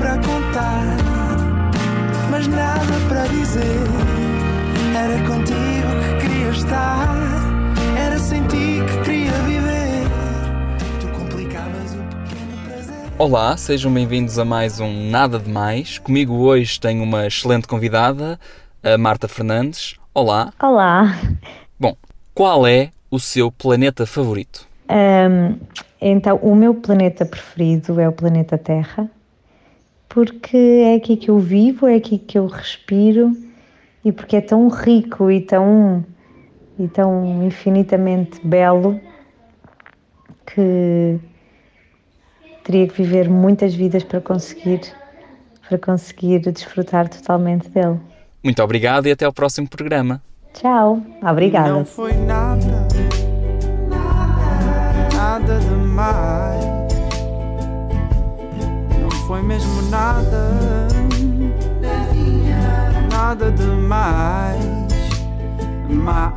para contar, mas nada para dizer. Era contigo que queria estar, era sem ti que queria viver. Tu complicavas o pequeno prazer. Olá, sejam bem-vindos a mais um Nada de Mais. Comigo hoje tenho uma excelente convidada, a Marta Fernandes. Olá. Olá. Bom, qual é o seu planeta favorito? Ahm, então, o meu planeta preferido é o planeta Terra, porque é aqui que eu vivo, é aqui que eu respiro e porque é tão rico e tão, e tão infinitamente belo que teria que viver muitas vidas para conseguir, para conseguir desfrutar totalmente dele. Muito obrigado e até ao próximo programa. Tchau, obrigada. Foi mesmo nada, nada demais. Ma-